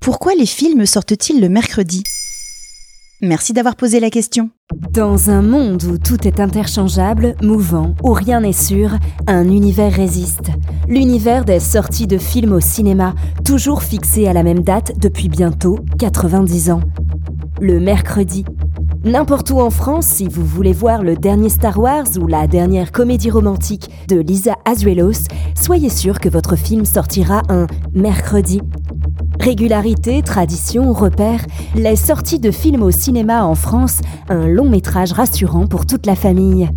Pourquoi les films sortent-ils le mercredi? Merci d'avoir posé la question. Dans un monde où tout est interchangeable, mouvant, où rien n'est sûr, un univers résiste. L'univers des sorties de films au cinéma, toujours fixé à la même date depuis bientôt 90 ans. Le mercredi. N'importe où en France, si vous voulez voir le dernier Star Wars ou la dernière comédie romantique de Lisa Azuelos, soyez sûr que votre film sortira un mercredi Régularité, tradition, repère, les sorties de films au cinéma en France, un long métrage rassurant pour toute la famille.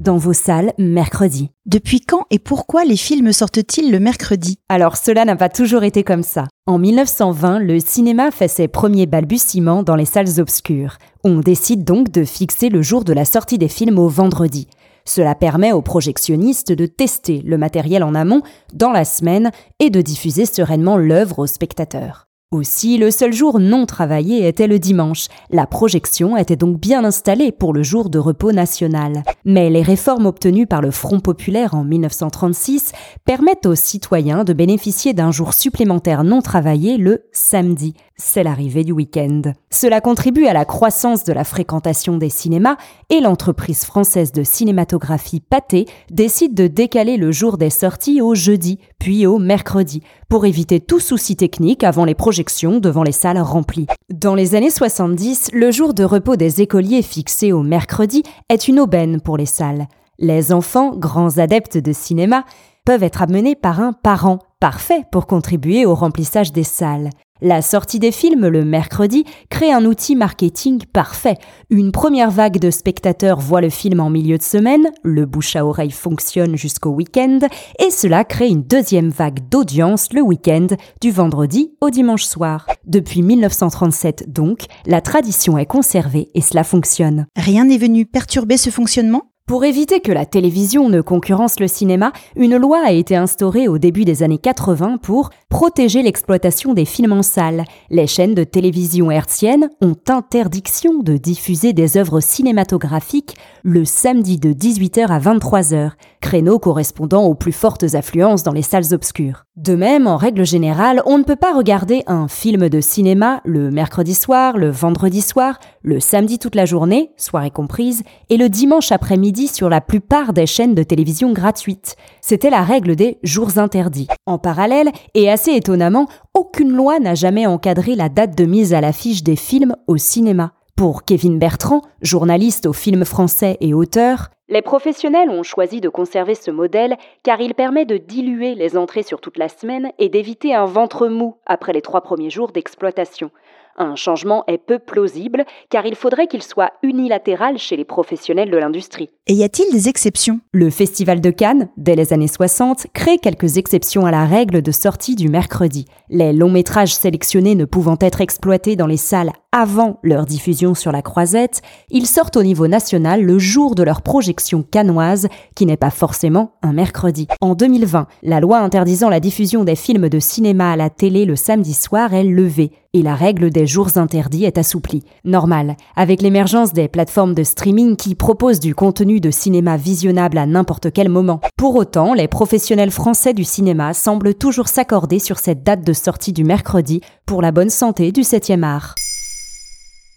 Dans vos salles, mercredi. Depuis quand et pourquoi les films sortent-ils le mercredi? Alors cela n'a pas toujours été comme ça. En 1920, le cinéma fait ses premiers balbutiements dans les salles obscures. On décide donc de fixer le jour de la sortie des films au vendredi. Cela permet aux projectionnistes de tester le matériel en amont dans la semaine et de diffuser sereinement l'œuvre aux spectateurs. Aussi, le seul jour non travaillé était le dimanche. La projection était donc bien installée pour le jour de repos national. Mais les réformes obtenues par le Front populaire en 1936 permettent aux citoyens de bénéficier d'un jour supplémentaire non travaillé le samedi. C'est l'arrivée du week-end. Cela contribue à la croissance de la fréquentation des cinémas et l'entreprise française de cinématographie Pathé décide de décaler le jour des sorties au jeudi, puis au mercredi, pour éviter tout souci technique avant les projections devant les salles remplies. Dans les années 70, le jour de repos des écoliers fixé au mercredi est une aubaine pour les salles. Les enfants, grands adeptes de cinéma, peuvent être amenés par un parent, parfait pour contribuer au remplissage des salles. La sortie des films le mercredi crée un outil marketing parfait. Une première vague de spectateurs voit le film en milieu de semaine, le bouche à oreille fonctionne jusqu'au week-end, et cela crée une deuxième vague d'audience le week-end, du vendredi au dimanche soir. Depuis 1937 donc, la tradition est conservée et cela fonctionne. Rien n'est venu perturber ce fonctionnement? Pour éviter que la télévision ne concurrence le cinéma, une loi a été instaurée au début des années 80 pour protéger l'exploitation des films en salle. Les chaînes de télévision hertziennes ont interdiction de diffuser des œuvres cinématographiques le samedi de 18h à 23h, créneau correspondant aux plus fortes affluences dans les salles obscures. De même, en règle générale, on ne peut pas regarder un film de cinéma le mercredi soir, le vendredi soir, le samedi toute la journée, soirée comprise, et le dimanche après-midi sur la plupart des chaînes de télévision gratuites. C'était la règle des jours interdits. En parallèle, et assez étonnamment, aucune loi n'a jamais encadré la date de mise à l'affiche des films au cinéma. Pour Kevin Bertrand, journaliste au film français et auteur, les professionnels ont choisi de conserver ce modèle car il permet de diluer les entrées sur toute la semaine et d'éviter un ventre mou après les trois premiers jours d'exploitation. Un changement est peu plausible car il faudrait qu'il soit unilatéral chez les professionnels de l'industrie. Et y a-t-il des exceptions? Le Festival de Cannes, dès les années 60, crée quelques exceptions à la règle de sortie du mercredi. Les longs métrages sélectionnés ne pouvant être exploités dans les salles avant leur diffusion sur la croisette, ils sortent au niveau national le jour de leur projection canoise, qui n'est pas forcément un mercredi. En 2020, la loi interdisant la diffusion des films de cinéma à la télé le samedi soir est levée et la règle des jours interdits est assouplie. Normal, avec l'émergence des plateformes de streaming qui proposent du contenu de cinéma visionnable à n'importe quel moment. Pour autant, les professionnels français du cinéma semblent toujours s'accorder sur cette date de sortie du mercredi pour la bonne santé du 7e art.